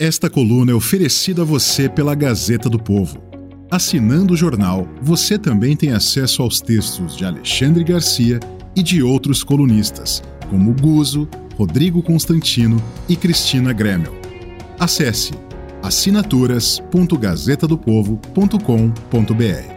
Esta coluna é oferecida a você pela Gazeta do Povo. Assinando o jornal, você também tem acesso aos textos de Alexandre Garcia e de outros colunistas, como Guzo, Rodrigo Constantino e Cristina Gremel. Acesse assinaturas.gazetadopovo.com.br.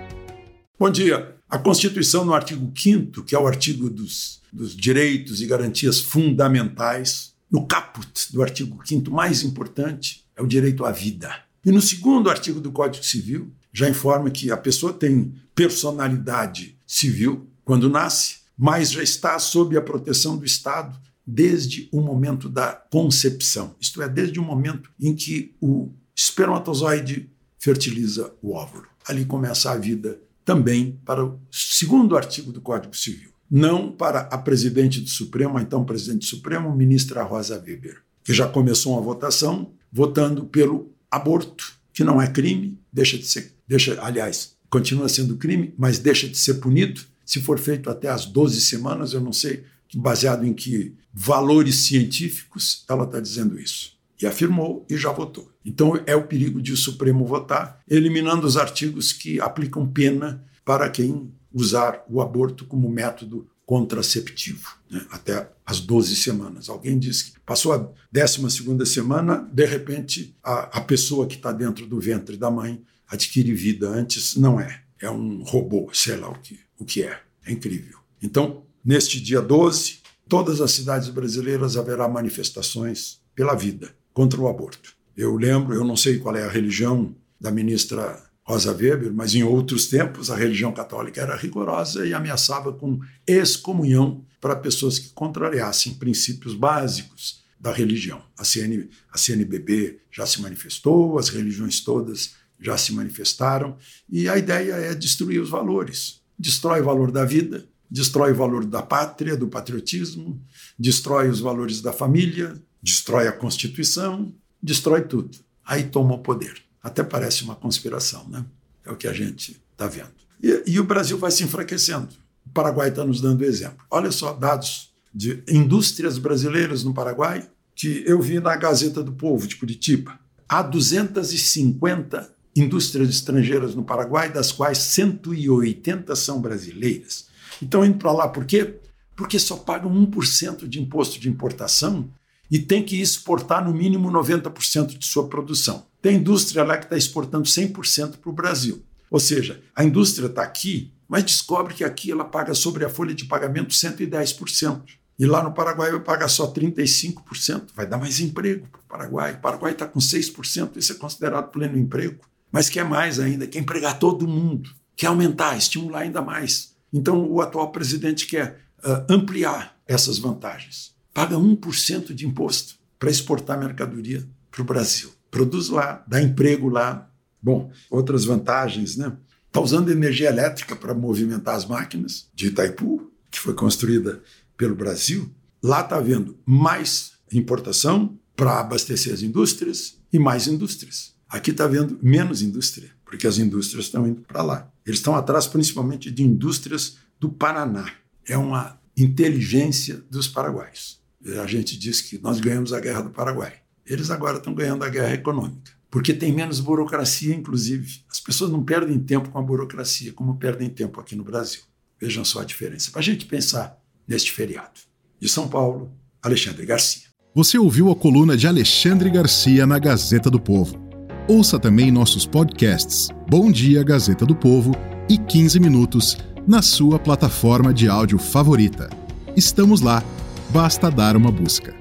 Bom dia. A Constituição, no artigo 5, que é o artigo dos, dos direitos e garantias fundamentais, no caput do artigo 5, mais importante, é o direito à vida. E no segundo artigo do Código Civil, já informa que a pessoa tem personalidade civil quando nasce, mas já está sob a proteção do Estado desde o momento da concepção, isto é, desde o momento em que o espermatozoide fertiliza o óvulo. Ali começa a vida também para o segundo artigo do Código Civil. Não para a presidente do Supremo, a então presidente do Supremo, ministra Rosa Weber, que já começou uma votação votando pelo aborto, que não é crime, deixa de ser, deixa, aliás, continua sendo crime, mas deixa de ser punido se for feito até as 12 semanas, eu não sei baseado em que valores científicos ela está dizendo isso. E afirmou e já votou. Então é o perigo de o Supremo votar, eliminando os artigos que aplicam pena para quem usar o aborto como método contraceptivo, né? até as 12 semanas. Alguém disse que passou a 12 semana, de repente a, a pessoa que está dentro do ventre da mãe adquire vida antes. Não é. É um robô, sei lá o que, o que é. É incrível. Então, neste dia 12, todas as cidades brasileiras haverá manifestações pela vida contra o aborto. Eu lembro, eu não sei qual é a religião da ministra Rosa Weber, mas em outros tempos a religião católica era rigorosa e ameaçava com excomunhão para pessoas que contrariassem princípios básicos da religião. A, CN, a CNBB já se manifestou, as religiões todas já se manifestaram, e a ideia é destruir os valores. Destrói o valor da vida, destrói o valor da pátria, do patriotismo, destrói os valores da família, destrói a Constituição, destrói tudo. Aí toma o poder. Até parece uma conspiração, né? É o que a gente está vendo. E, e, o Brasil vai se enfraquecendo. O Paraguai está nos dando exemplo. Olha só dados de indústrias brasileiras no Paraguai que eu vi na Gazeta do Povo de Curitiba. Há 250 indústrias estrangeiras no Paraguai, das quais 180 são brasileiras. Então, indo para lá por quê? Porque só pagam 1% de imposto de importação e tem que exportar no mínimo 90% de sua produção. Tem indústria lá que está exportando 100% para o Brasil. Ou seja, a indústria está aqui, mas descobre que aqui ela paga sobre a folha de pagamento 110%. E lá no Paraguai vai pagar só 35%. Vai dar mais emprego para o Paraguai. O Paraguai está com 6%, isso é considerado pleno emprego. Mas quer mais ainda, quer empregar todo mundo, quer aumentar, estimular ainda mais. Então o atual presidente quer uh, ampliar essas vantagens. Paga 1% de imposto para exportar mercadoria para o Brasil produz lá, dá emprego lá. Bom, outras vantagens, né? Está usando energia elétrica para movimentar as máquinas de Itaipu, que foi construída pelo Brasil. Lá está havendo mais importação para abastecer as indústrias e mais indústrias. Aqui está havendo menos indústria, porque as indústrias estão indo para lá. Eles estão atrás principalmente de indústrias do Paraná. É uma inteligência dos paraguaios. A gente diz que nós ganhamos a guerra do Paraguai. Eles agora estão ganhando a guerra econômica, porque tem menos burocracia, inclusive. As pessoas não perdem tempo com a burocracia como perdem tempo aqui no Brasil. Vejam só a diferença. Para a gente pensar neste feriado. De São Paulo, Alexandre Garcia. Você ouviu a coluna de Alexandre Garcia na Gazeta do Povo. Ouça também nossos podcasts Bom Dia Gazeta do Povo e 15 Minutos na sua plataforma de áudio favorita. Estamos lá, basta dar uma busca.